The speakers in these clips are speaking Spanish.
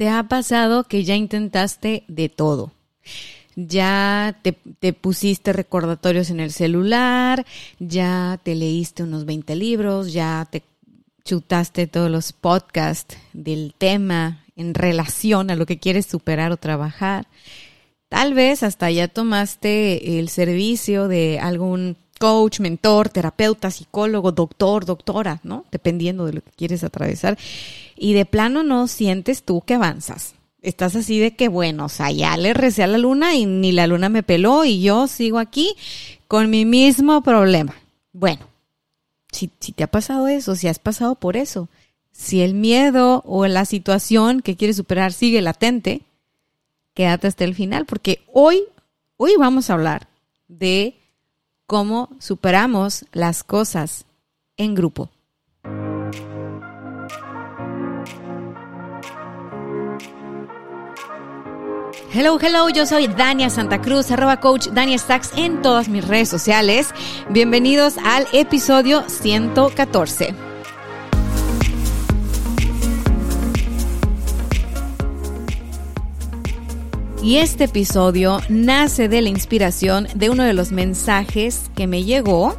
¿Te ha pasado que ya intentaste de todo? Ya te, te, pusiste recordatorios en el celular, ya te leíste unos 20 libros, ya te chutaste todos los podcasts del tema en relación a lo que quieres superar o trabajar. Tal vez hasta ya tomaste el servicio de algún coach, mentor, terapeuta, psicólogo, doctor, doctora, ¿no? Dependiendo de lo que quieres atravesar. Y de plano no sientes tú que avanzas. Estás así de que, bueno, o sea, ya le recé a la luna y ni la luna me peló y yo sigo aquí con mi mismo problema. Bueno, si, si te ha pasado eso, si has pasado por eso, si el miedo o la situación que quieres superar sigue latente, quédate hasta el final, porque hoy, hoy vamos a hablar de cómo superamos las cosas en grupo. Hello, hello, yo soy Dania Santa Cruz, arroba coach Dania Stacks en todas mis redes sociales. Bienvenidos al episodio 114. Y este episodio nace de la inspiración de uno de los mensajes que me llegó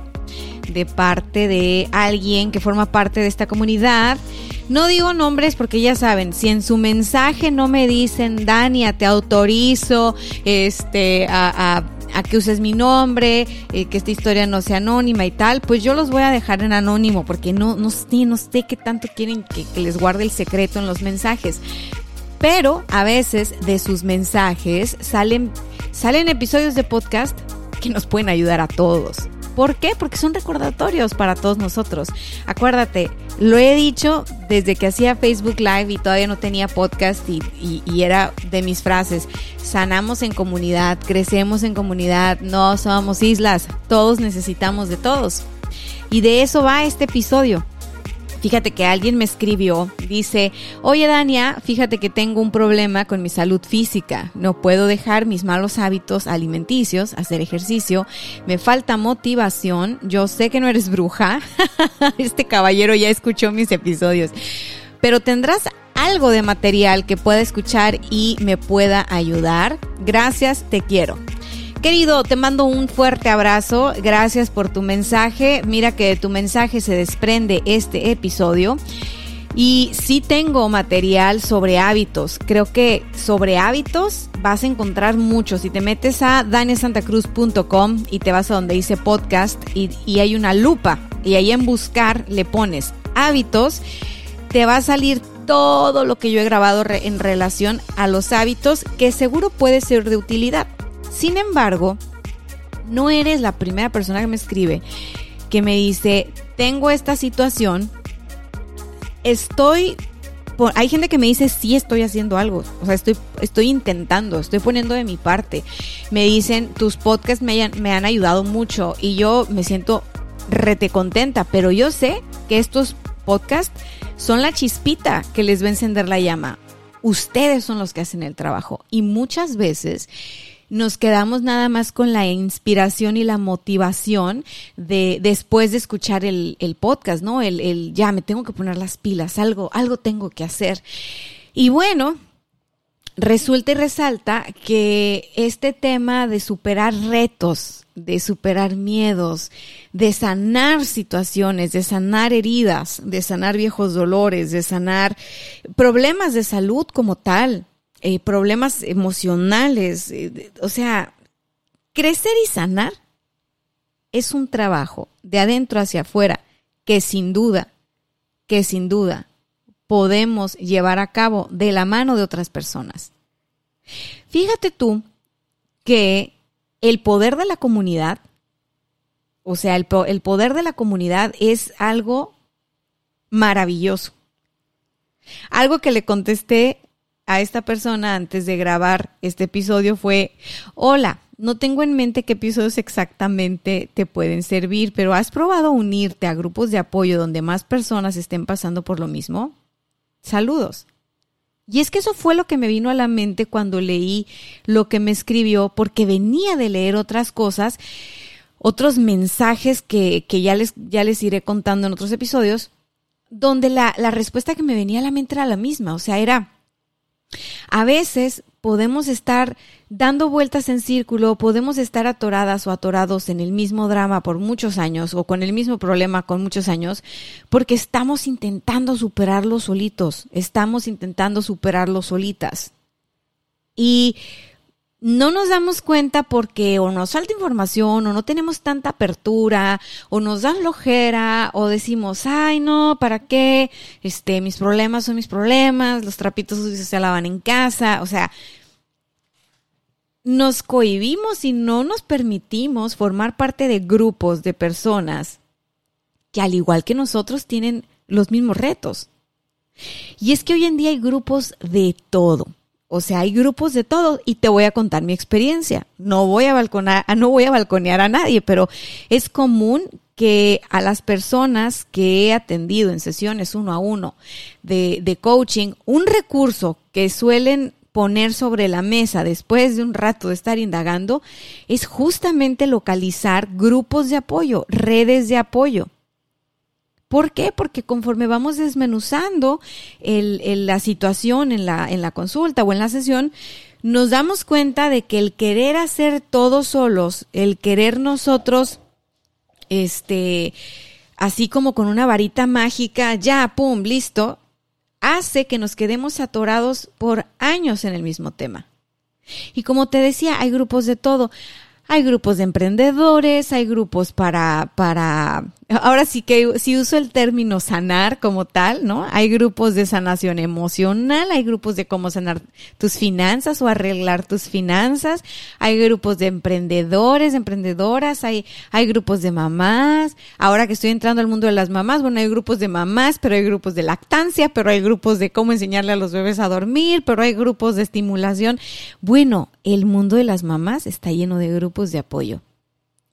de parte de alguien que forma parte de esta comunidad. No digo nombres porque ya saben, si en su mensaje no me dicen, Dania, te autorizo este, a, que uses mi nombre, eh, que esta historia no sea anónima y tal, pues yo los voy a dejar en anónimo porque no, no, sé, no sé qué tanto quieren que, que les guarde el secreto en los mensajes. Pero a veces de sus mensajes salen, salen episodios de podcast que nos pueden ayudar a todos. ¿Por qué? Porque son recordatorios para todos nosotros. Acuérdate, lo he dicho desde que hacía Facebook Live y todavía no tenía podcast y, y, era de mis frases. Sanamos en comunidad, crecemos en comunidad, no somos islas, todos necesitamos de todos. Y de eso va este episodio. Fíjate que alguien me escribió, dice, oye Dania, fíjate que tengo un problema con mi salud física, no puedo dejar mis malos hábitos alimenticios, hacer ejercicio, me falta motivación, yo sé que no eres bruja, este caballero ya escuchó mis episodios, pero tendrás algo de material que pueda escuchar y me pueda ayudar. Gracias, te quiero. Querido, te mando un fuerte abrazo. Gracias por tu mensaje. Mira que de tu mensaje se desprende este episodio. Y sí tengo material sobre hábitos. Creo que sobre hábitos vas a encontrar mucho. Si te metes a danielsantacruz.com y te vas a donde dice podcast y hay una lupa y ahí en buscar le pones hábitos, te va a salir todo lo que yo he grabado en relación a los hábitos que seguro puede ser de utilidad. Sin embargo, no eres la primera persona que me escribe que me dice, tengo esta situación, estoy... Hay gente que me dice, sí estoy haciendo algo, o sea, estoy, estoy intentando, estoy poniendo de mi parte. Me dicen, tus podcasts me, me han ayudado mucho y yo me siento rete contenta, pero yo sé que estos podcasts son la chispita que les va a encender la llama. Ustedes son los que hacen el trabajo y muchas veces nos quedamos nada más con la inspiración y la motivación de después de escuchar el, podcast, ¿no? El, el ya me tengo que poner las pilas, algo, algo tengo que hacer. Y bueno, resulta y resalta que este tema de superar retos, de superar miedos, de sanar situaciones, de sanar heridas, de sanar viejos dolores, de sanar problemas de salud como tal, eh, problemas emocionales, eh, o sea, crecer y sanar es un trabajo de adentro hacia afuera que sin duda, que sin duda podemos llevar a cabo de la mano de otras personas. Fíjate tú que el poder de la comunidad, o sea, el, el poder de la comunidad es algo maravilloso. Algo que le contesté a esta persona antes de grabar este episodio fue, hola, no tengo en mente qué episodios exactamente te pueden servir, pero ¿has probado unirte a grupos de apoyo donde más personas estén pasando por lo mismo? Saludos. Y es que eso fue lo que me vino a la mente cuando leí lo que me escribió, porque venía de leer otras cosas, otros mensajes que, ya, les, ya les iré contando en otros episodios, donde la, la respuesta que me venía a la mente era la misma, o sea, era, a veces podemos estar dando vueltas en círculo, podemos estar atoradas o atorados en el mismo drama por muchos años o con el mismo problema con muchos años, porque estamos intentando superarlo solitos, estamos intentando superarlo solitas. Y no nos damos cuenta porque o nos falta información o no tenemos tanta apertura o nos da flojera o decimos, ay no, ¿para qué? Este, mis problemas son mis problemas, los trapitos se lavan en casa, o sea, nos cohibimos y no nos permitimos formar parte de grupos de personas que al igual que nosotros tienen los mismos retos. Y es que hoy en día hay grupos de todo o sea, hay grupos de todo y te voy a contar mi experiencia. No voy a balconear, no voy a balconear a nadie, pero es común que a las personas que he atendido en sesiones uno a uno de, de coaching, un recurso que suelen poner sobre la mesa después de un rato de estar indagando es justamente localizar grupos de apoyo, redes de apoyo. ¿Por qué? Porque conforme vamos desmenuzando la situación en la, en la consulta o en la sesión, nos damos cuenta de que el querer hacer todos solos, el querer nosotros, este, así como con una varita mágica, ya, pum, listo, hace que nos quedemos atorados por años en el mismo tema. Y como te decía, hay grupos de todo. Hay grupos de emprendedores, hay grupos para, para ahora sí que si uso el término sanar como tal, ¿no? Hay grupos de sanación emocional, hay grupos de cómo sanar tus finanzas o arreglar tus finanzas, hay grupos de emprendedores, emprendedoras, hay, hay grupos de mamás. Ahora que estoy entrando al mundo de las mamás, bueno, hay grupos de mamás, pero hay grupos de lactancia, pero hay grupos de cómo enseñarle a los bebés a dormir, pero hay grupos de estimulación. Bueno, el mundo de las mamás está lleno de grupos de apoyo.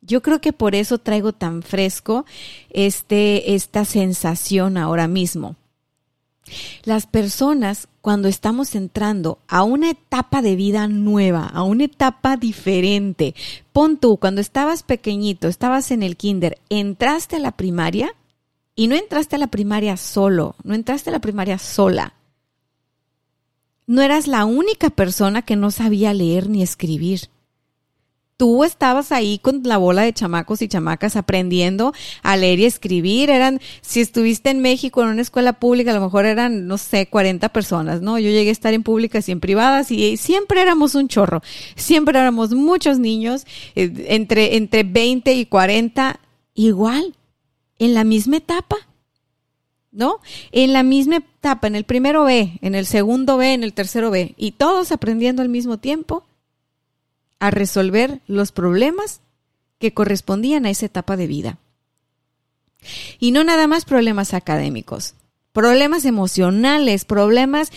Yo creo que por eso traigo tan fresco este, esta sensación ahora mismo. Las personas, cuando estamos entrando a una etapa de vida nueva, a una etapa diferente, pon tú, cuando estabas pequeñito, estabas en el kinder, entraste a la primaria y no entraste a la primaria solo, no entraste a la primaria sola. No eras la única persona que no sabía leer ni escribir tú estabas ahí con la bola de chamacos y chamacas aprendiendo a leer y escribir. Eran, si estuviste en México en una escuela pública, a lo mejor eran, no sé, 40 personas, ¿no? Yo llegué a estar en públicas y en privadas y siempre éramos un chorro. Siempre éramos muchos niños, eh, entre, entre 20 y 40, igual, en la misma etapa. ¿no? En la misma etapa, en el primero B, en el segundo B, en el tercero B, y todos aprendiendo al mismo tiempo a resolver los problemas que correspondían a esa etapa de vida. Y no nada más problemas académicos, problemas emocionales, problemas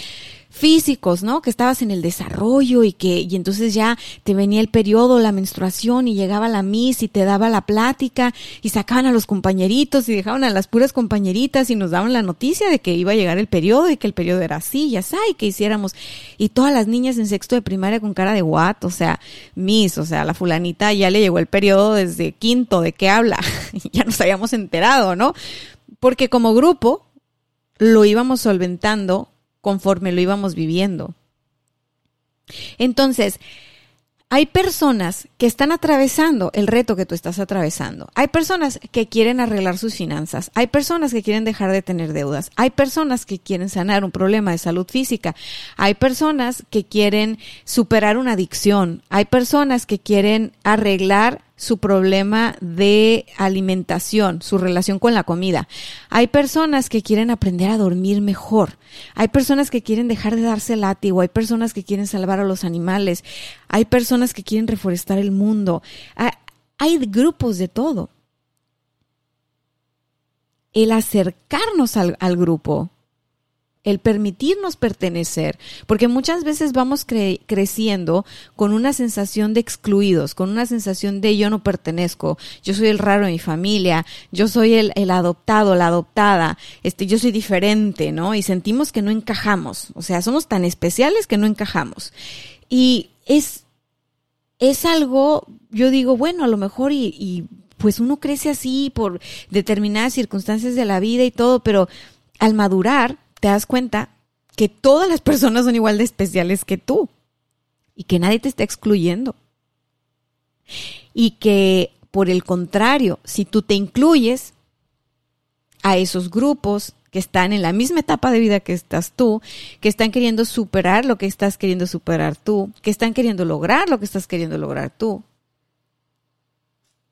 físicos, ¿no? Que estabas en el desarrollo y que, y entonces ya te venía el periodo, la menstruación y llegaba la miss y te daba la plática y sacaban a los compañeritos y dejaban a las puras compañeritas y nos daban la noticia de que iba a llegar el periodo y que el periodo era así, ya sabes, que hiciéramos. Y todas las niñas en sexto de primaria con cara de what, o sea, miss, o sea, la fulanita ya le llegó el periodo desde quinto, ¿de qué habla? ya nos habíamos enterado, ¿no? Porque como grupo lo íbamos solventando conforme lo íbamos viviendo. Entonces, hay personas que están atravesando el reto que tú estás atravesando. Hay personas que quieren arreglar sus finanzas. Hay personas que quieren dejar de tener deudas. Hay personas que quieren sanar un problema de salud física. Hay personas que quieren superar una adicción. Hay personas que quieren arreglar su problema de alimentación, su relación con la comida. Hay personas que quieren aprender a dormir mejor. Hay personas que quieren dejar de darse látigo. Hay personas que quieren salvar a los animales. Hay personas que quieren reforestar el mundo. Hay, grupos de todo. el acercarnos al, al grupo, el permitirnos pertenecer, porque muchas veces vamos creciendo con una sensación de excluidos, con una sensación de yo no pertenezco, yo soy el raro de mi familia, yo soy el, el, adoptado, la adoptada, este, yo soy diferente, ¿no? Y sentimos que no encajamos, o sea, somos tan especiales que no encajamos. Y es, es algo, yo digo, bueno, a lo mejor y, y pues uno crece así por determinadas circunstancias de la vida y todo, pero al madurar, te das cuenta que todas las personas son igual de especiales que tú y que nadie te está excluyendo. Y que, por el contrario, si tú te incluyes a esos grupos que están en la misma etapa de vida que estás tú, que están queriendo superar lo que estás queriendo superar tú, que están queriendo lograr lo que estás queriendo lograr tú,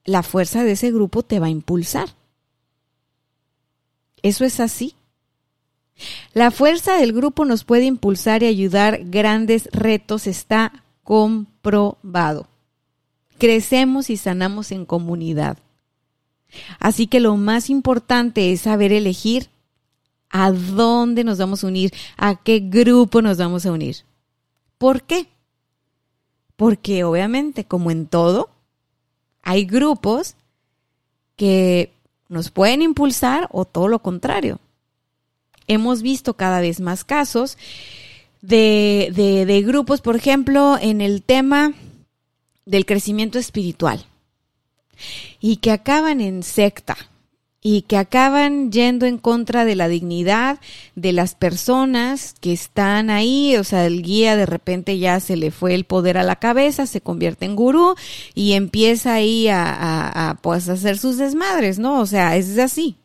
la fuerza de ese grupo te va a impulsar. Eso es así. La fuerza del grupo nos puede impulsar y ayudar grandes retos, está comprobado. Crecemos y sanamos en comunidad. Así que lo más importante es saber elegir a dónde nos vamos a unir, a qué grupo nos vamos a unir. ¿Por qué? Porque obviamente, como en todo, hay grupos que nos pueden impulsar o todo lo contrario hemos visto cada vez más casos de, de, grupos, por ejemplo, en el tema del crecimiento espiritual y que acaban en secta y que acaban yendo en contra de la dignidad de las personas que están ahí, o sea, el guía de repente ya se le fue el poder a la cabeza, se convierte en gurú y empieza ahí a, a, a pues hacer sus desmadres, ¿no? O sea, es así.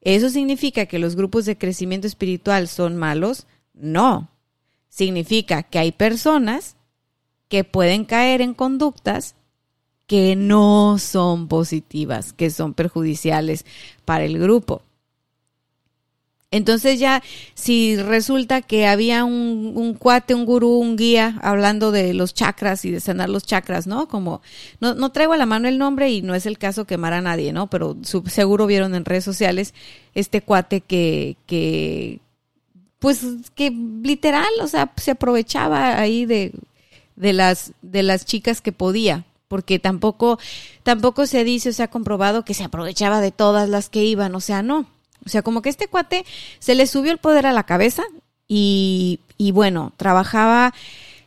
¿Eso significa que los grupos de crecimiento espiritual son malos? No. Significa que hay personas que pueden caer en conductas que no son positivas, que son perjudiciales para el grupo. Entonces ya, si resulta que había un, cuate, un gurú, un guía hablando de los chakras y de sanar los chakras, ¿no? Como, no, no traigo a la mano el nombre y no es el caso quemar a nadie, ¿no? Pero seguro vieron en redes sociales este cuate que, que, pues, que literal, o sea, se aprovechaba ahí de, de las, de las chicas que podía, porque tampoco, tampoco se dice o se ha comprobado que se aprovechaba de todas las que iban, o sea, no o sea, como que este cuate se le subió el poder a la cabeza y, y bueno, trabajaba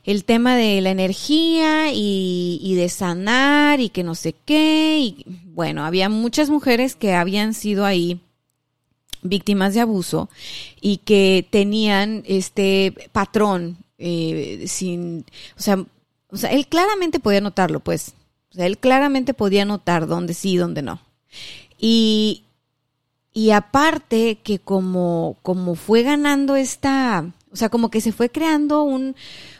el tema de la energía y, de sanar y que no sé qué. Y bueno, había muchas mujeres que habían sido ahí víctimas de abuso y que tenían este patrón eh, sin, o sea, o sea, él claramente podía notarlo, pues. O sea, él claramente podía notar dónde sí y dónde no. Y, y aparte que como, como fue ganando esta, o sea, como que se fue creando un,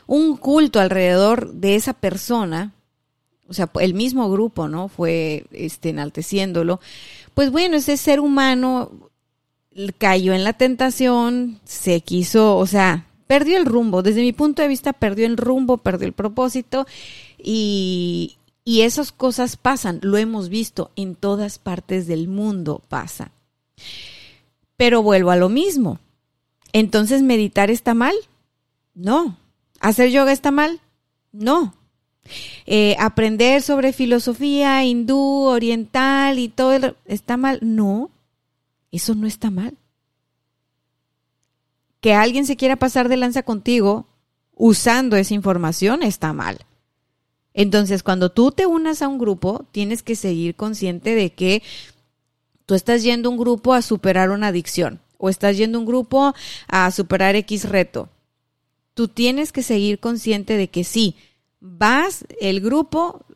un culto alrededor de esa persona, o sea, el mismo grupo, ¿no? Fue este, enalteciéndolo. Pues bueno, ese ser humano cayó en la tentación, se quiso, o sea, perdió el rumbo. Desde mi punto de vista, perdió el rumbo, perdió el propósito y, y esas cosas pasan, lo hemos visto en todas partes del mundo, pasa. Pero vuelvo a lo mismo. Entonces, ¿meditar está mal? No. ¿Hacer yoga está mal? No. Eh, ¿Aprender sobre filosofía hindú, oriental y todo está mal? No. Eso no está mal. Que alguien se quiera pasar de lanza contigo usando esa información está mal. Entonces, cuando tú te unas a un grupo, tienes que seguir consciente de que Tú estás yendo un grupo a superar una adicción o estás yendo un grupo a superar X reto. Tú tienes que seguir consciente de que sí, vas, el grupo,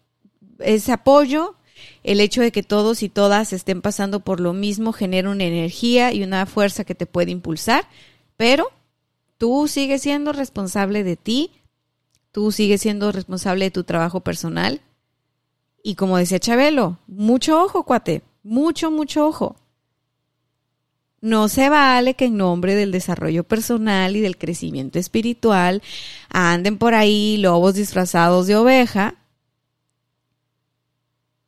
ese apoyo, el hecho de que todos y todas estén pasando por lo mismo genera una energía y una fuerza que te puede impulsar, pero tú sigues siendo responsable de ti, tú sigues siendo responsable de tu trabajo personal. Y como decía Chabelo, mucho ojo, cuate, mucho, mucho ojo. No se vale que en nombre del desarrollo personal y del crecimiento espiritual anden por ahí lobos disfrazados de oveja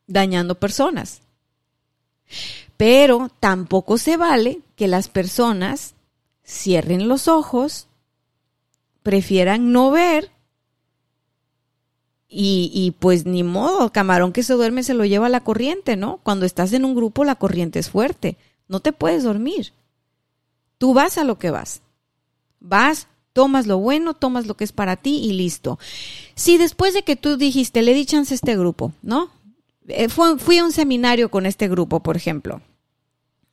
dañando personas. Pero tampoco se vale que las personas cierren los ojos, prefieran no ver y, y, pues ni modo, camarón que se duerme se lo lleva la corriente, ¿no? Cuando estás en un grupo la corriente es fuerte, no te puedes dormir. Tú vas a lo que vas. Vas, tomas lo bueno, tomas lo que es para ti y listo. Si después de que tú dijiste, le di chance a este grupo, ¿no? Eh, fui a un seminario con este grupo, por ejemplo.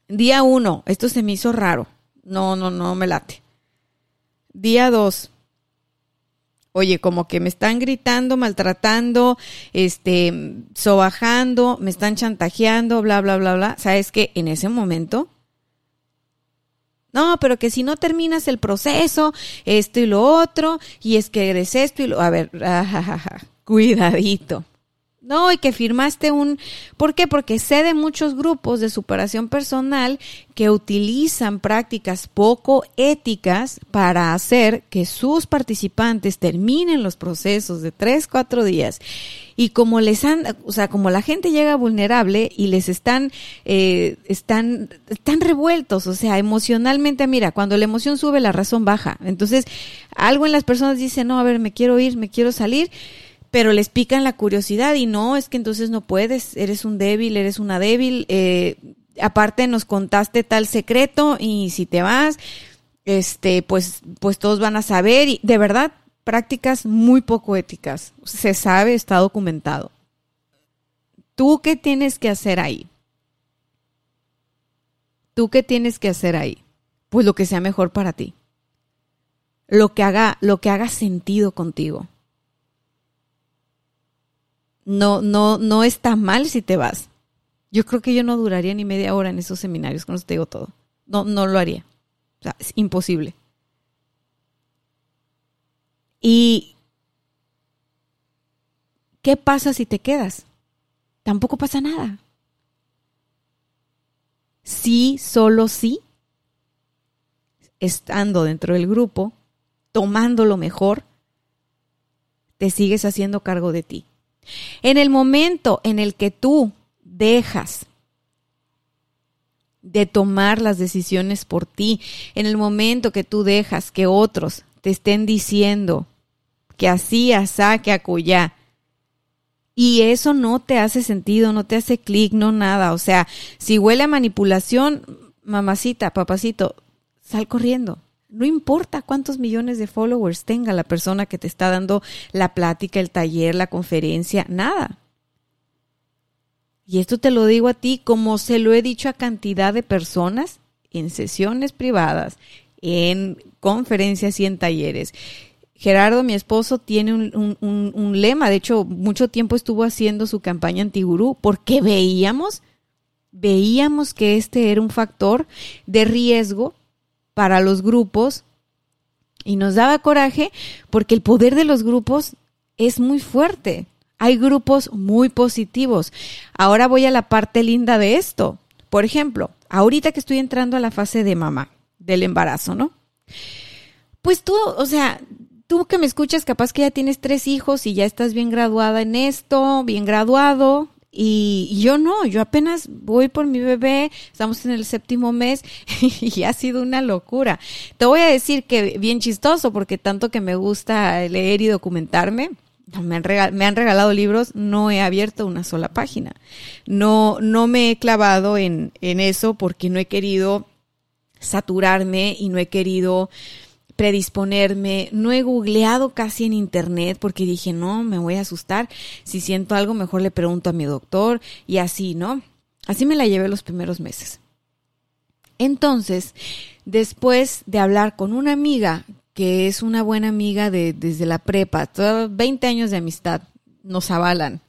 Día uno, esto se me hizo raro. No, no, no me late. Día dos, oye, como que me están gritando, maltratando, este, sobajando, me están chantajeando, bla, bla, bla, bla. ¿Sabes qué? En ese momento, no, pero que si no terminas el proceso, esto y lo otro, y es que eres esto y lo, a ver, cuidadito. No, y que firmaste un... ¿Por qué? Porque sé de muchos grupos de superación personal que utilizan prácticas poco éticas para hacer que sus participantes terminen los procesos de tres, cuatro días. Y como les han, o sea, como la gente llega vulnerable y les están, eh, están, están revueltos, o sea, emocionalmente, mira, cuando la emoción sube, la razón baja. Entonces, algo en las personas dice, no, a ver, me quiero ir, me quiero salir pero les pican la curiosidad y no, es que entonces no puedes, eres un débil, eres una débil, eh, aparte nos contaste tal secreto y si te vas, este, pues, pues todos van a saber y de verdad, prácticas muy poco éticas, se sabe, está documentado. ¿Tú qué tienes que hacer ahí? ¿Tú qué tienes que hacer ahí? Pues lo que sea mejor para ti. Lo que haga, lo que haga sentido contigo no, no, no está mal si te vas. Yo creo que yo no duraría ni media hora en esos seminarios, con eso te digo todo. No, no lo haría. O sea, es imposible. ¿Y qué pasa si te quedas? Tampoco pasa nada. Sí, solo sí, estando dentro del grupo, tomando lo mejor, te sigues haciendo cargo de ti. En el momento en el que tú dejas de tomar las decisiones por ti, en el momento que tú dejas que otros te estén diciendo que así, asá, que acuya, y eso no te hace sentido, no te hace clic, no nada. O sea, si huele a manipulación, mamacita, papacito, sal corriendo. No importa cuántos millones de followers tenga la persona que te está dando la plática, el taller, la conferencia, nada. Y esto te lo digo a ti como se lo he dicho a cantidad de personas en sesiones privadas, en conferencias y en talleres. Gerardo, mi esposo, tiene un, lema, de hecho, mucho tiempo estuvo haciendo su campaña antigurú porque veíamos, veíamos que este era un factor de riesgo para los grupos y nos daba coraje porque el poder de los grupos es muy fuerte. Hay grupos muy positivos. Ahora voy a la parte linda de esto. Por ejemplo, ahorita que estoy entrando a la fase de mamá, del embarazo, ¿no? Pues tú, o sea, tú que me escuchas, capaz que ya tienes tres hijos y ya estás bien graduada en esto, bien graduado, y yo no, yo apenas voy por mi bebé, estamos en el séptimo mes y ha sido una locura. Te voy a decir que bien chistoso porque tanto que me gusta leer y documentarme, me han, regalado, me han regalado libros, no he abierto una sola página. No, no me he clavado en, en eso porque no he querido saturarme y no he querido predisponerme, no he googleado casi en internet porque dije, no, me voy a asustar, si siento algo mejor le pregunto a mi doctor y así, ¿no? Así me la llevé los primeros meses. Entonces, después de hablar con una amiga, que es una buena amiga de, desde la prepa, 20 años de amistad, nos avalan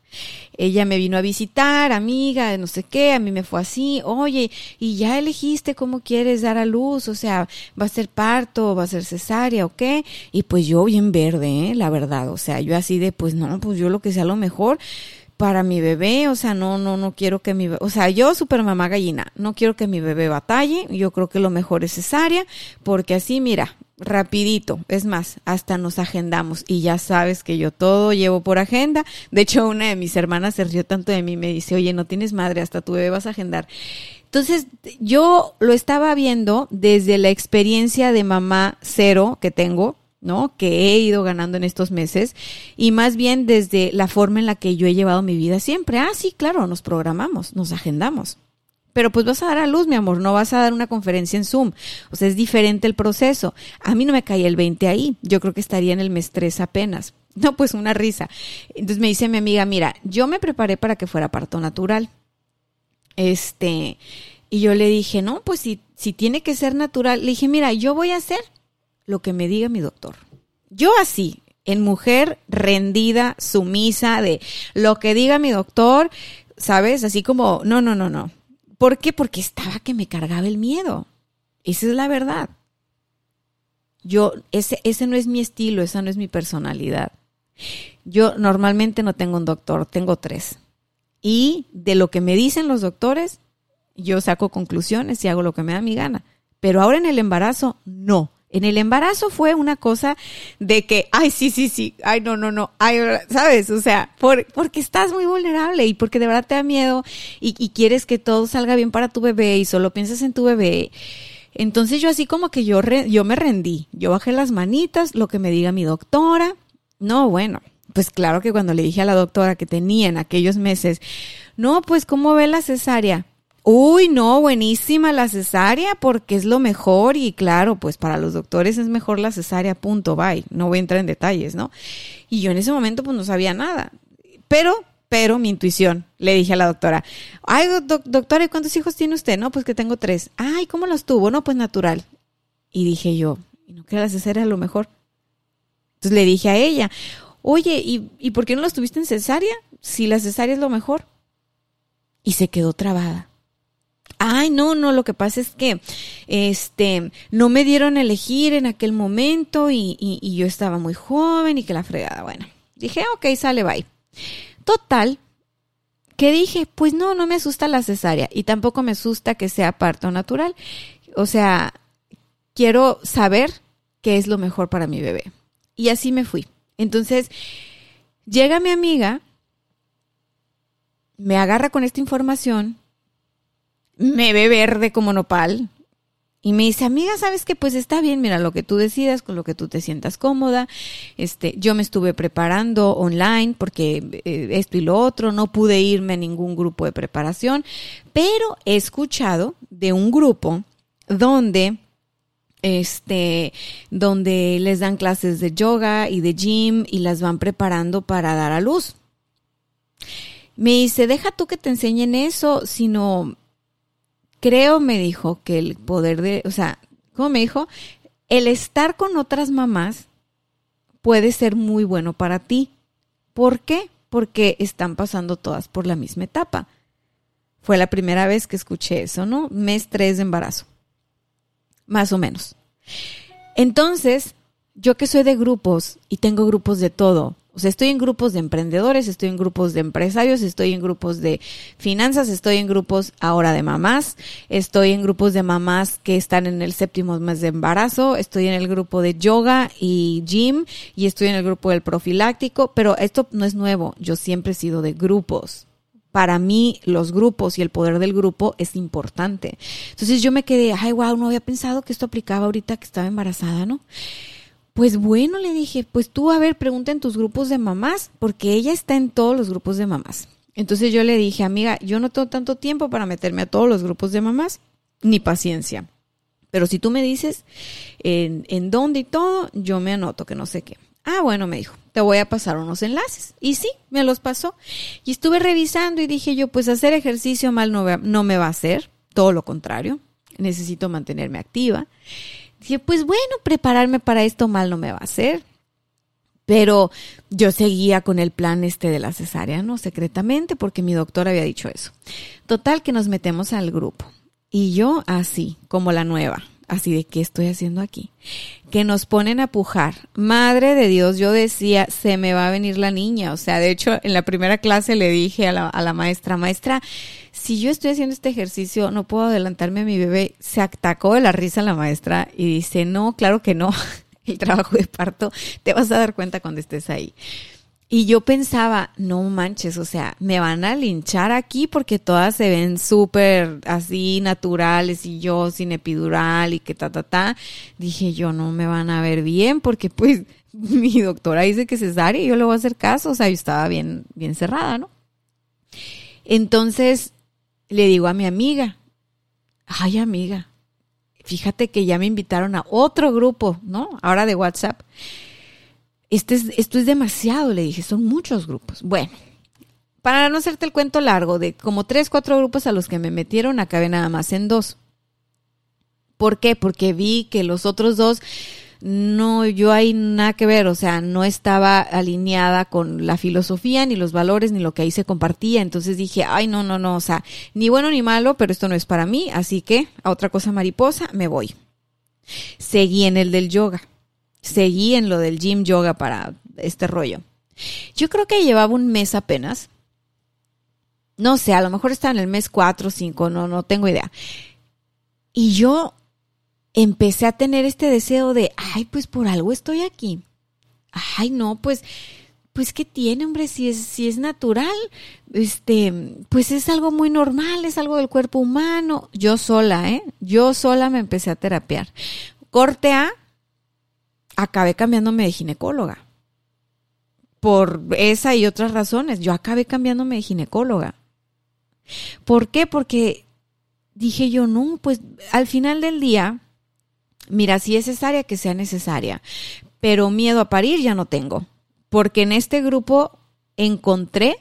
ella me vino a visitar, amiga, no sé qué, a mí me fue así, oye, y ya elegiste cómo quieres dar a luz, o sea, va a ser parto, va a ser cesárea o qué, y pues yo bien verde, ¿eh? la verdad, o sea, yo así de, pues no, pues yo lo que sea lo mejor para mi bebé, o sea, no, no, no quiero que mi, o sea, yo super mamá gallina, no quiero que mi bebé batalle, yo creo que lo mejor es cesárea, porque así, mira, rapidito. Es más, hasta nos agendamos y ya sabes que yo todo llevo por agenda. De hecho, una de mis hermanas se rió tanto de mí, me dice, oye, no tienes madre, hasta tu bebé vas a agendar. Entonces, yo lo estaba viendo desde la experiencia de mamá cero que tengo, ¿no? Que he ido ganando en estos meses y más bien desde la forma en la que yo he llevado mi vida siempre. Ah, sí, claro, nos programamos, nos agendamos. Pero pues vas a dar a luz, mi amor, no vas a dar una conferencia en Zoom. O sea, es diferente el proceso. A mí no me caía el 20 ahí. Yo creo que estaría en el mes 3 apenas. No, pues una risa. Entonces me dice mi amiga, mira, yo me preparé para que fuera parto natural. Este, y yo le dije, no, pues si, si tiene que ser natural, le dije, mira, yo voy a hacer lo que me diga mi doctor. Yo así, en mujer rendida, sumisa, de lo que diga mi doctor, ¿sabes? Así como, no, no, no, no. ¿Por qué? Porque estaba que me cargaba el miedo. Esa es la verdad. Yo, ese, ese no es mi estilo, esa no es mi personalidad. Yo normalmente no tengo un doctor, tengo tres. Y de lo que me dicen los doctores, yo saco conclusiones y hago lo que me da mi gana. Pero ahora en el embarazo, no. En el embarazo fue una cosa de que, ay, sí, sí, sí, ay, no, no, no, ay, ¿sabes? O sea, por, porque estás muy vulnerable y porque de verdad te da miedo y, y, quieres que todo salga bien para tu bebé y solo piensas en tu bebé. Entonces yo así como que yo, yo me rendí, yo bajé las manitas, lo que me diga mi doctora. No, bueno, pues claro que cuando le dije a la doctora que tenía en aquellos meses, no, pues ¿cómo ve la cesárea? Uy, no, buenísima la cesárea porque es lo mejor y claro, pues para los doctores es mejor la cesárea, punto, bye. No voy a entrar en detalles, ¿no? Y yo en ese momento pues no sabía nada. Pero, pero mi intuición, le dije a la doctora, ay, doctora, ¿y cuántos hijos tiene usted? No, pues que tengo tres. Ay, ¿cómo los tuvo? No, pues natural. Y dije yo, ¿y no que la cesárea es lo mejor? Entonces le dije a ella, oye, ¿y, ¿y por qué no los tuviste en cesárea? Si la cesárea es lo mejor. Y se quedó trabada Ay, no, no, lo que pasa es que este no me dieron a elegir en aquel momento y, y, yo estaba muy joven y que la fregada. Bueno, dije, ok, sale, bye. Total, que dije, pues no, no me asusta la cesárea y tampoco me asusta que sea parto natural. O sea, quiero saber qué es lo mejor para mi bebé. Y así me fui. Entonces, llega mi amiga, me agarra con esta información me ve verde como nopal. Y me dice, amiga, ¿sabes qué? Pues está bien, mira, lo que tú decidas, con lo que tú te sientas cómoda. Este, yo me estuve preparando online porque eh, esto y lo otro, no pude irme a ningún grupo de preparación, pero he escuchado de un grupo donde este, donde les dan clases de yoga y de gym y las van preparando para dar a luz. Me dice, deja tú que te enseñen eso, sino creo, me dijo, que el poder de, o sea, ¿cómo me dijo? El estar con otras mamás puede ser muy bueno para ti. ¿Por qué? Porque están pasando todas por la misma etapa. Fue la primera vez que escuché eso, ¿no? Mes 3 de embarazo. Más o menos. Entonces, yo que soy de grupos y tengo grupos de todo, o sea, estoy en grupos de emprendedores, estoy en grupos de empresarios, estoy en grupos de finanzas, estoy en grupos ahora de mamás, estoy en grupos de mamás que están en el séptimo mes de embarazo, estoy en el grupo de yoga y gym y estoy en el grupo del profiláctico, pero esto no es nuevo, yo siempre he sido de grupos para mí los grupos y el poder del grupo es importante. Entonces yo me quedé, ay, wow, no había pensado que esto aplicaba ahorita que estaba embarazada, ¿no? Pues bueno, le dije, pues tú a ver, pregunta en tus grupos de mamás, porque ella está en todos los grupos de mamás. Entonces yo le dije, amiga, yo no tengo tanto tiempo para meterme a todos los grupos de mamás, ni paciencia. Pero si tú me dices en, dónde y todo, yo me anoto que no sé qué. Ah, bueno, me dijo, te voy a pasar unos enlaces. Y sí, me los pasó. Y estuve revisando y dije yo, pues hacer ejercicio mal no me va a hacer, todo lo contrario, necesito mantenerme activa. Dije, pues bueno, prepararme para esto mal no me va a hacer. Pero yo seguía con el plan este de la cesárea, ¿no? Secretamente, porque mi doctor había dicho eso. Total que nos metemos al grupo. Y yo así, como la nueva, así de qué estoy haciendo aquí, que nos ponen a pujar. Madre de Dios, yo decía, se me va a venir la niña. O sea, de hecho, en la primera clase le dije a la, a la maestra, maestra, si yo estoy haciendo este ejercicio, no puedo adelantarme a mi bebé. Se atacó de la risa la maestra y dice, no, claro que no. El trabajo de parto te vas a dar cuenta cuando estés ahí. Y yo pensaba, no manches, o sea, me van a linchar aquí porque todas se ven súper así naturales y yo sin epidural y que ta, ta, ta. Dije yo, no me van a ver bien porque pues mi doctora dice que cesárea y yo le voy a hacer caso. O sea, yo estaba bien, bien cerrada, ¿no? Entonces le digo a mi amiga, ay amiga, fíjate que ya me invitaron a otro grupo, ¿no? Ahora de WhatsApp. Este es, esto es demasiado, le dije, son muchos grupos. Bueno, para no hacerte el cuento largo, de como tres, cuatro grupos a los que me metieron, acabé nada más en dos. ¿Por qué? Porque vi que los otros dos no, yo hay nada que ver, o sea, no estaba alineada con la filosofía, ni los valores, ni lo que ahí se compartía. Entonces dije, ay, no, no, no, o sea, ni bueno ni malo, pero esto no es para mí, así que a otra cosa mariposa, me voy. Seguí en el del yoga seguí en lo del gym yoga para este rollo. Yo creo que llevaba un mes apenas. No sé, a lo mejor estaba en el mes 4 o 5, no, no tengo idea. Y yo empecé a tener este deseo de, ay, pues por algo estoy aquí. Ay, no, pues, pues qué tiene, hombre, si es, si es natural, este, pues es algo muy normal, es algo del cuerpo humano. Yo sola, ¿eh? Yo sola me empecé a terapiar. Corte A, acabé cambiándome de ginecóloga. Por esa y otras razones, yo acabé cambiándome de ginecóloga. ¿Por qué? Porque dije yo, no, pues al final del día, mira, si es necesaria, que sea necesaria, pero miedo a parir ya no tengo, porque en este grupo encontré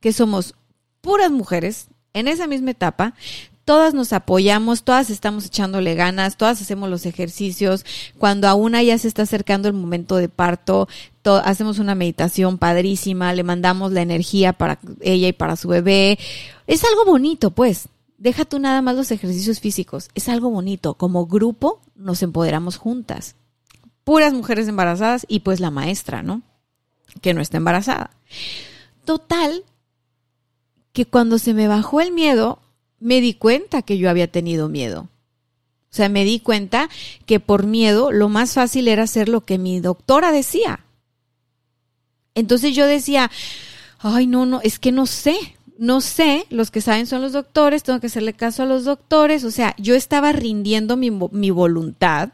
que somos puras mujeres en esa misma etapa, todas nos apoyamos, todas estamos echándole ganas, todas hacemos los ejercicios. Cuando a una ya se está acercando el momento de parto, hacemos una meditación padrísima, le mandamos la energía para ella y para su bebé. Es algo bonito, pues. Deja tú nada más los ejercicios físicos. Es algo bonito. Como grupo nos empoderamos juntas. Puras mujeres embarazadas y pues la maestra, ¿no? Que no está embarazada. Total, que cuando se me bajó el miedo, me di cuenta que yo había tenido miedo. O sea, me di cuenta que por miedo lo más fácil era hacer lo que mi doctora decía. Entonces yo decía, ay, no, no, es que no sé, no sé, los que saben son los doctores, tengo que hacerle caso a los doctores. O sea, yo estaba rindiendo mi, mi voluntad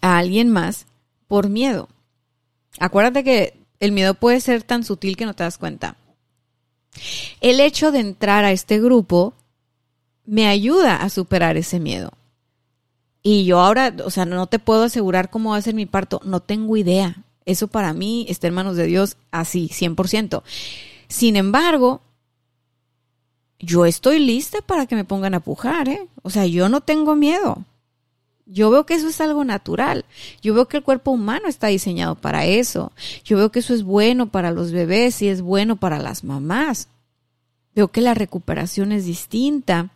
a alguien más por miedo. Acuérdate que el miedo puede ser tan sutil que no te das cuenta. El hecho de entrar a este grupo me ayuda a superar ese miedo. Y yo ahora, o sea, no te puedo asegurar cómo va a ser mi parto, no tengo idea. Eso para mí está en manos de Dios así, 100%. Sin embargo, yo estoy lista para que me pongan a pujar, ¿eh? O sea, yo no tengo miedo. Yo veo que eso es algo natural. Yo veo que el cuerpo humano está diseñado para eso. Yo veo que eso es bueno para los bebés y es bueno para las mamás. Veo que la recuperación es distinta.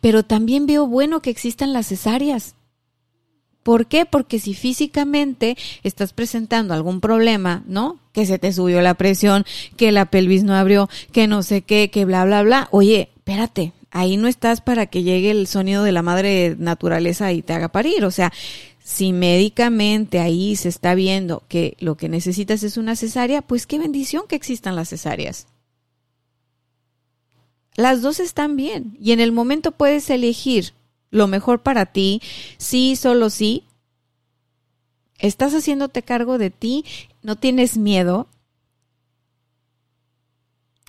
Pero también veo bueno que existan las cesáreas. ¿Por qué? Porque si físicamente estás presentando algún problema, ¿no? Que se te subió la presión, que la pelvis no abrió, que no sé qué, que bla, bla, bla. Oye, espérate, ahí no estás para que llegue el sonido de la madre naturaleza y te haga parir. O sea, si médicamente ahí se está viendo que lo que necesitas es una cesárea, pues qué bendición que existan las cesáreas. Las dos están bien y en el momento puedes elegir lo mejor para ti, sí, solo sí. Estás haciéndote cargo de ti, no tienes miedo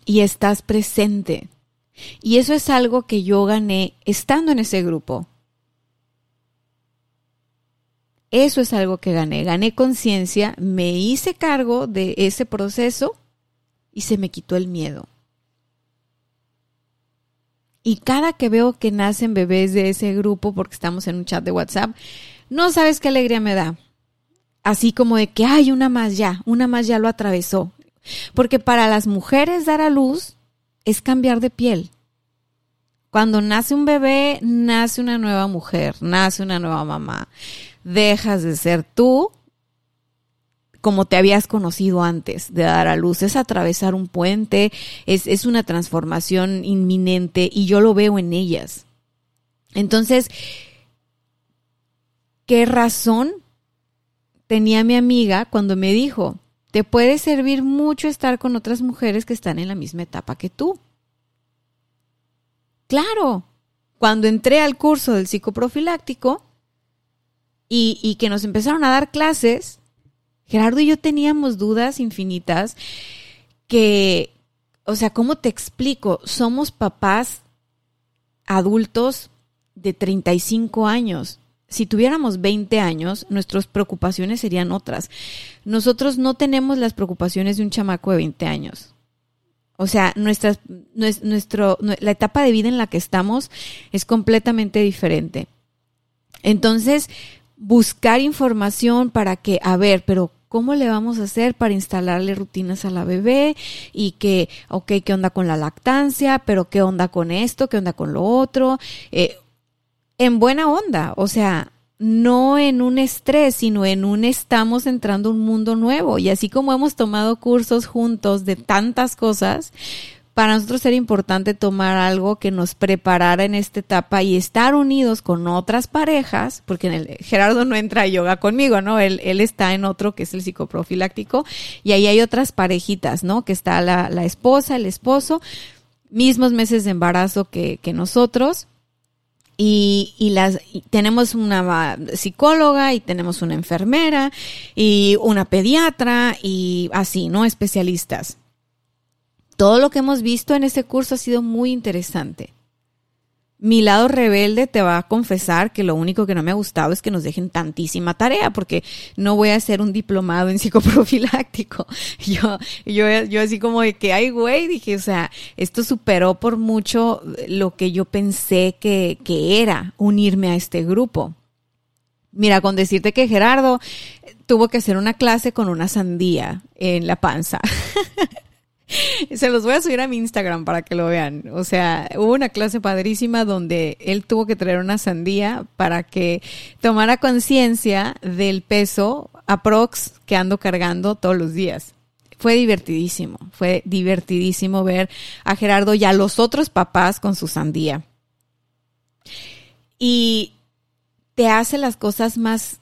y estás presente. Y eso es algo que yo gané estando en ese grupo. Eso es algo que gané. Gané conciencia, me hice cargo de ese proceso y se me quitó el miedo. Y cada que veo que nacen bebés de ese grupo, porque estamos en un chat de WhatsApp, no sabes qué alegría me da. Así como de que, hay una más ya, una más ya lo atravesó. Porque para las mujeres dar a luz es cambiar de piel. Cuando nace un bebé, nace una nueva mujer, nace una nueva mamá. Dejas de ser tú como te habías conocido antes de dar a luz. Es atravesar un puente, es, es una transformación inminente y yo lo veo en ellas. Entonces, ¿qué razón tenía mi amiga cuando me dijo, te puede servir mucho estar con otras mujeres que están en la misma etapa que tú. Claro, cuando entré al curso del psicoprofiláctico y, y que nos empezaron a dar clases, Gerardo y yo teníamos dudas infinitas que, o sea, ¿cómo te explico? Somos papás adultos de 35 años. Si tuviéramos 20 años, nuestras preocupaciones serían otras. Nosotros no tenemos las preocupaciones de un chamaco de 20 años. O sea, nuestra, nuestro, la etapa de vida en la que estamos es completamente diferente. Entonces, buscar información para que, a ver, pero ¿cómo le vamos a hacer para instalarle rutinas a la bebé? Y que, ok, ¿qué onda con la lactancia? Pero ¿qué onda con esto? ¿Qué onda con lo otro? Eh, en buena onda, o sea, no en un estrés, sino en un estamos entrando un mundo nuevo. Y así como hemos tomado cursos juntos de tantas cosas, para nosotros era importante tomar algo que nos preparara en esta etapa y estar unidos con otras parejas, porque en el, Gerardo no entra a yoga conmigo, ¿no? Él, él está en otro que es el psicoprofiláctico y ahí hay otras parejitas, ¿no? Que está la, la esposa, el esposo, mismos meses de embarazo que, que nosotros y, y las tenemos una psicóloga y tenemos una enfermera y una pediatra y así, ¿no? Especialistas. Todo lo que hemos visto en ese curso ha sido muy interesante. Mi lado rebelde te va a confesar que lo único que no me ha gustado es que nos dejen tantísima tarea, porque no voy a hacer un diplomado en psicoprofiláctico. Yo, yo, yo así como de que, ay, güey, dije, o sea, esto superó por mucho lo que yo pensé que, que era unirme a este grupo. Mira, con decirte que Gerardo tuvo que hacer una clase con una sandía en la panza. Se los voy a subir a mi Instagram para que lo vean. O sea, hubo una clase padrísima donde él tuvo que traer una sandía para que tomara conciencia del peso aprox que ando cargando todos los días. Fue divertidísimo, fue divertidísimo ver a Gerardo y a los otros papás con su sandía. Y te hace las cosas más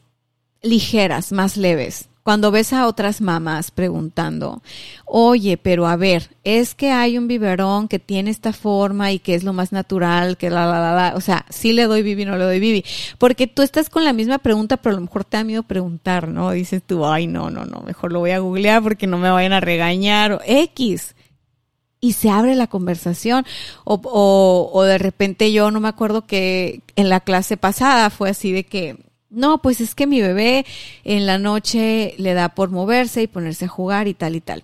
ligeras, más leves cuando ves a otras mamás preguntando, oye, pero a ver, es que hay un biberón que tiene esta forma y que es lo más natural, que la, la, la, la, o sea, sí le doy bibi, no le doy bibi, porque tú estás con la misma pregunta, pero a lo mejor te da miedo preguntar, ¿no? Dices tú, ay, no, no, no, mejor lo voy a googlear porque no me vayan a regañar, o X y se abre la conversación. O, o, o, de repente yo no me acuerdo que en la clase pasada fue así de que no, pues es que mi bebé en la noche le da por moverse y ponerse a jugar y tal y tal.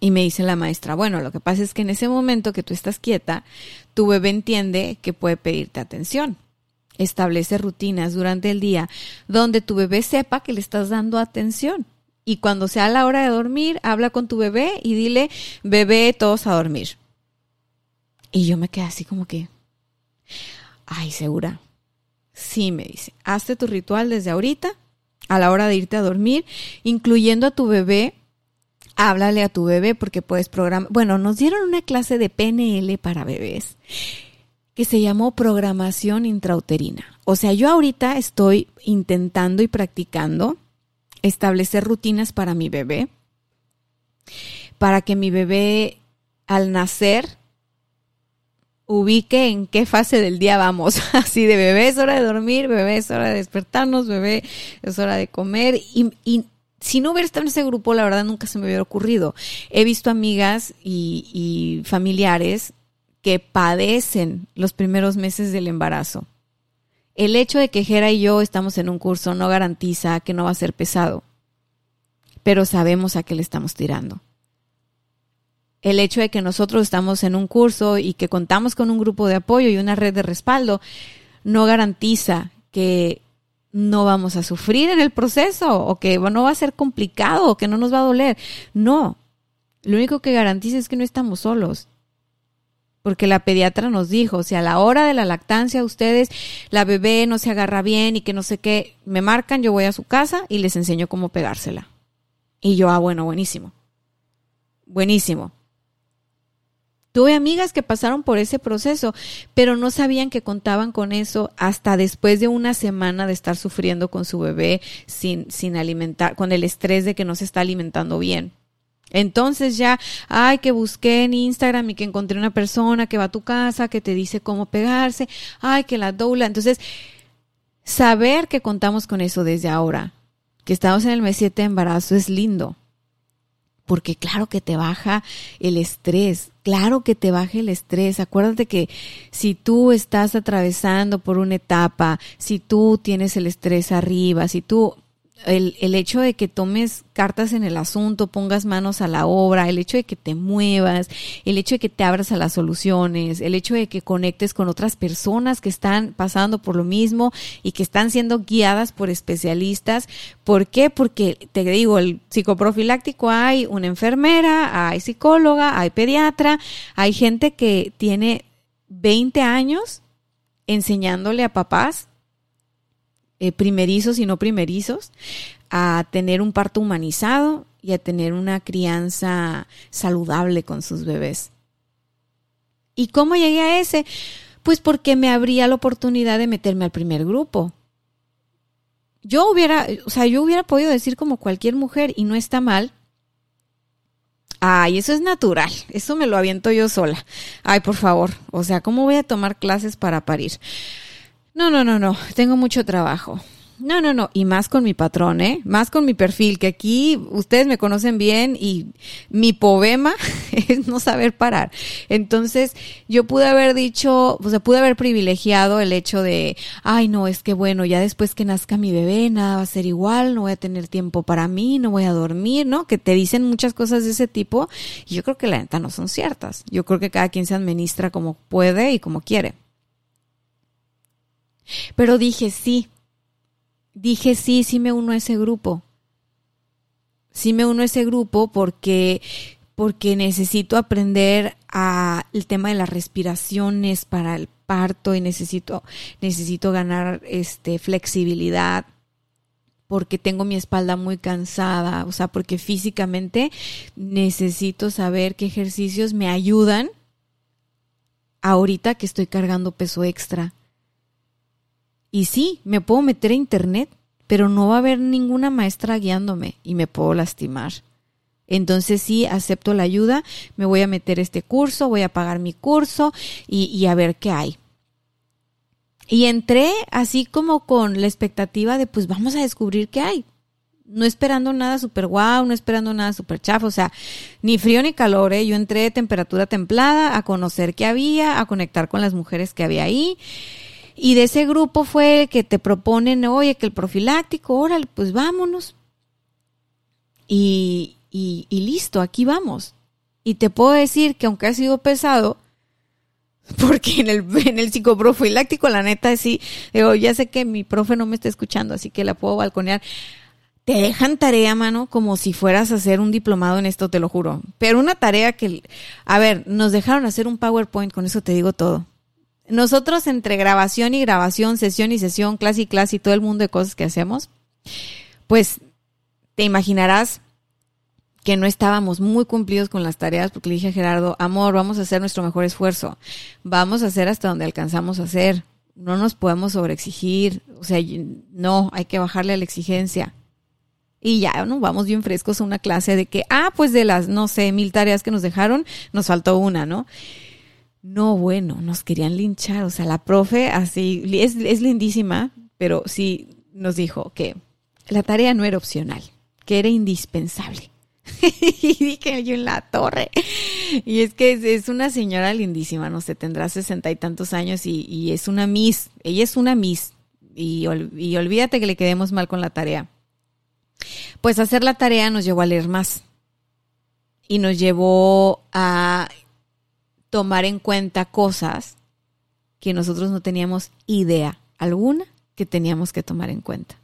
Y me dice la maestra, bueno, lo que pasa es que en ese momento que tú estás quieta, tu bebé entiende que puede pedirte atención. Establece rutinas durante el día donde tu bebé sepa que le estás dando atención. Y cuando sea la hora de dormir, habla con tu bebé y dile, bebé, todos a dormir. Y yo me quedé así como que, ay, segura, Sí, me dice, hazte tu ritual desde ahorita, a la hora de irte a dormir, incluyendo a tu bebé. Háblale a tu bebé porque puedes programar. Bueno, nos dieron una clase de PNL para bebés que se llamó programación intrauterina. O sea, yo ahorita estoy intentando y practicando establecer rutinas para mi bebé, para que mi bebé al nacer ubique en qué fase del día vamos. Así de bebé es hora de dormir, bebé es hora de despertarnos, bebé es hora de comer. Y, y si no hubiera estado en ese grupo, la verdad nunca se me hubiera ocurrido. He visto amigas y, y familiares que padecen los primeros meses del embarazo. El hecho de que Jera y yo estamos en un curso no garantiza que no va a ser pesado, pero sabemos a qué le estamos tirando el hecho de que nosotros estamos en un curso y que contamos con un grupo de apoyo y una red de respaldo no garantiza que no vamos a sufrir en el proceso o que no va a ser complicado o que no nos va a doler. No, lo único que garantiza es que no estamos solos. Porque la pediatra nos dijo, si a la hora de la lactancia ustedes, la bebé no se agarra bien y que no sé qué, me marcan, yo voy a su casa y les enseño cómo pegársela. Y yo, ah, bueno, buenísimo. Buenísimo Tuve amigas que pasaron por ese proceso, pero no sabían que contaban con eso hasta después de una semana de estar sufriendo con su bebé sin, sin alimentar, con el estrés de que no se está alimentando bien. Entonces ya, ay, que busqué en Instagram y que encontré una persona que va a tu casa, que te dice cómo pegarse, ay, que la doula. Entonces, saber que contamos con eso desde ahora, que estamos en el mes 7 de embarazo, es lindo porque claro que te baja el estrés, claro que te baja el estrés. Acuérdate que si tú estás atravesando por una etapa, si tú tienes el estrés arriba, si tú el, el, hecho de que tomes cartas en el asunto, pongas manos a la obra, el hecho de que te muevas, el hecho de que te abras a las soluciones, el hecho de que conectes con otras personas que están pasando por lo mismo y que están siendo guiadas por especialistas. ¿Por qué? Porque te digo, el psicoprofiláctico hay una enfermera, hay psicóloga, hay pediatra, hay gente que tiene 20 años enseñándole a papás eh, primerizos y no primerizos, a tener un parto humanizado y a tener una crianza saludable con sus bebés. ¿Y cómo llegué a ese? Pues porque me abría la oportunidad de meterme al primer grupo. Yo hubiera, o sea, yo hubiera podido decir como cualquier mujer y no está mal. Ay, eso es natural, eso me lo aviento yo sola. Ay, por favor, o sea, ¿cómo voy a tomar clases para parir? No, no, no, no, tengo mucho trabajo. No, no, no, y más con mi patrón, ¿eh? Más con mi perfil, que aquí ustedes me conocen bien y mi poema es no saber parar. Entonces, yo pude haber dicho, o sea, pude haber privilegiado el hecho de, ay, no, es que bueno, ya después que nazca mi bebé, nada va a ser igual, no voy a tener tiempo para mí, no voy a dormir, ¿no? Que te dicen muchas cosas de ese tipo y yo creo que la neta no son ciertas. Yo creo que cada quien se administra como puede y como quiere. Pero dije sí. Dije sí, sí me uno a ese grupo. Sí me uno a ese grupo porque porque necesito aprender a el tema de las respiraciones para el parto y necesito necesito ganar este flexibilidad porque tengo mi espalda muy cansada, o sea, porque físicamente necesito saber qué ejercicios me ayudan ahorita que estoy cargando peso extra. Y sí, me puedo meter a internet, pero no va a haber ninguna maestra guiándome y me puedo lastimar. Entonces sí, acepto la ayuda, me voy a meter este curso, voy a pagar mi curso y, a ver qué hay. Y entré así como con la expectativa de pues vamos a descubrir qué hay. No esperando nada súper guau, no esperando nada súper chafo, o sea, ni frío ni calor, ¿eh? Yo entré de temperatura templada a conocer qué había, a conectar con las mujeres que había ahí y de ese grupo fue que te proponen, oye, que el profiláctico, órale, pues vámonos. Y, y, listo, aquí vamos. Y te puedo decir que aunque ha sido pesado, porque en el, en el psicoprofiláctico, la neta, sí, digo, ya sé que mi profe no me está escuchando, así que la puedo balconear. Te dejan tarea, mano, como si fueras a hacer un diplomado en esto, te lo juro. Pero una tarea que, a ver, nos dejaron hacer un PowerPoint, con eso te digo todo. Nosotros entre grabación y grabación, sesión y sesión, clase y clase y todo el mundo de cosas que hacemos, pues te imaginarás que no estábamos muy cumplidos con las tareas porque le dije a Gerardo, amor, vamos a hacer nuestro mejor esfuerzo, vamos a hacer hasta donde alcanzamos a hacer, no nos podemos sobreexigir, o sea, no, hay que bajarle a la exigencia. Y ya, ¿no? Vamos bien frescos a una clase de que, ah, pues de las, no sé, mil tareas que nos dejaron, nos faltó una, ¿no? No, bueno, nos querían linchar. O sea, la profe así, es, es lindísima, pero sí nos dijo que la tarea no era opcional, que era indispensable. y dije yo en la torre. Y es que es, una señora lindísima, no sé, tendrá sesenta y tantos años y, es una Miss. Ella es una Miss. Y, y olvídate que le quedemos mal con la tarea. Pues hacer la tarea nos llevó a leer más. Y nos llevó a tomar en cuenta cosas que nosotros no teníamos idea alguna que teníamos que tomar en cuenta.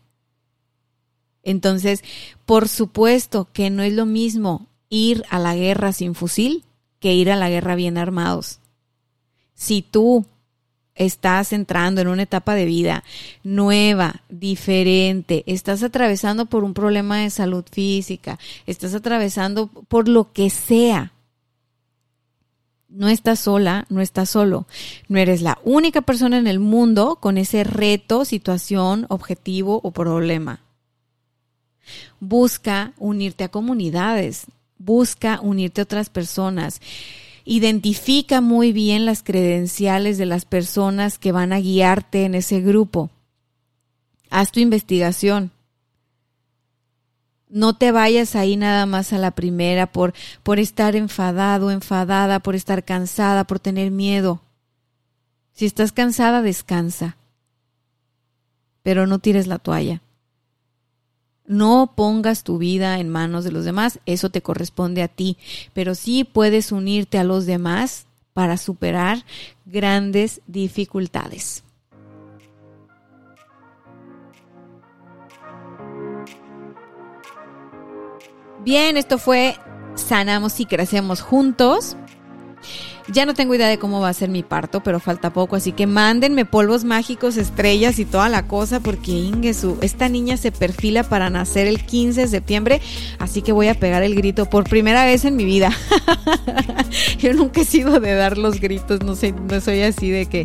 Entonces, por supuesto que no es lo mismo ir a la guerra sin fusil que ir a la guerra bien armados. Si tú estás entrando en una etapa de vida nueva, diferente, estás atravesando por un problema de salud física, estás atravesando por lo que sea, No estás sola, no estás solo. No eres la única persona en el mundo con ese reto, situación, objetivo o problema. Busca unirte a comunidades, busca unirte a otras personas. Identifica muy bien las credenciales de las personas que van a guiarte en ese grupo. Haz tu investigación. No te vayas ahí nada más a la primera por, por estar enfadado, enfadada, por estar cansada, por tener miedo. Si estás cansada, descansa. Pero no tires la toalla. No pongas tu vida en manos de los demás, eso te corresponde a ti, pero sí puedes unirte a los demás para superar grandes dificultades. Bien, esto fue Sanamos y Crecemos Juntos. Ya no tengo idea de cómo va a ser mi parto, pero falta poco, así que mándenme polvos mágicos, estrellas y toda la cosa, porque Ingesu, esta niña se perfila para nacer el 15 de septiembre, así que voy a pegar el grito por primera vez en mi vida. Yo nunca he sido de dar los gritos, no sé, no soy así de que,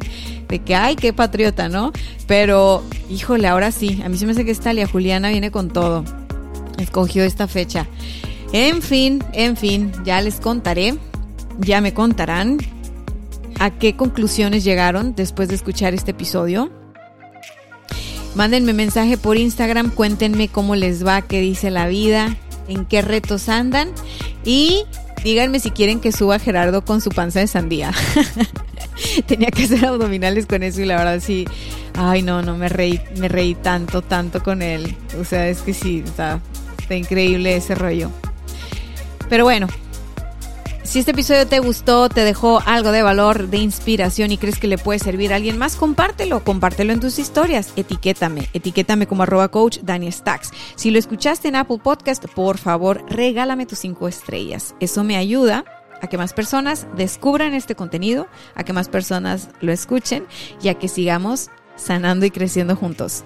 de que, ay, qué patriota, ¿no? Pero, híjole, ahora sí, a mí se me hace que esta Lia Juliana viene con todo. Escogió esta fecha. En fin, en fin, ya les contaré ya me contarán a qué conclusiones llegaron después de escuchar este episodio. Mándenme mensaje por Instagram, cuéntenme cómo les va, qué dice la vida, en qué retos andan y díganme si quieren que suba Gerardo con su panza de sandía. Tenía que hacer abdominales con eso y la verdad sí, ay no, no me reí, me reí tanto, tanto con él. O sea, es que sí, está, está increíble ese rollo. Pero bueno, si este episodio te gustó, te dejó algo de valor, de inspiración y crees que le puede servir a alguien más, compártelo, compártelo en tus historias. Etiquétame, etiquétame como arroba coach Dani Stacks. Si lo escuchaste en Apple Podcast, por favor, regálame tus cinco estrellas. Eso me ayuda a que más personas descubran este contenido, a que más personas lo escuchen y a que sigamos sanando y creciendo juntos.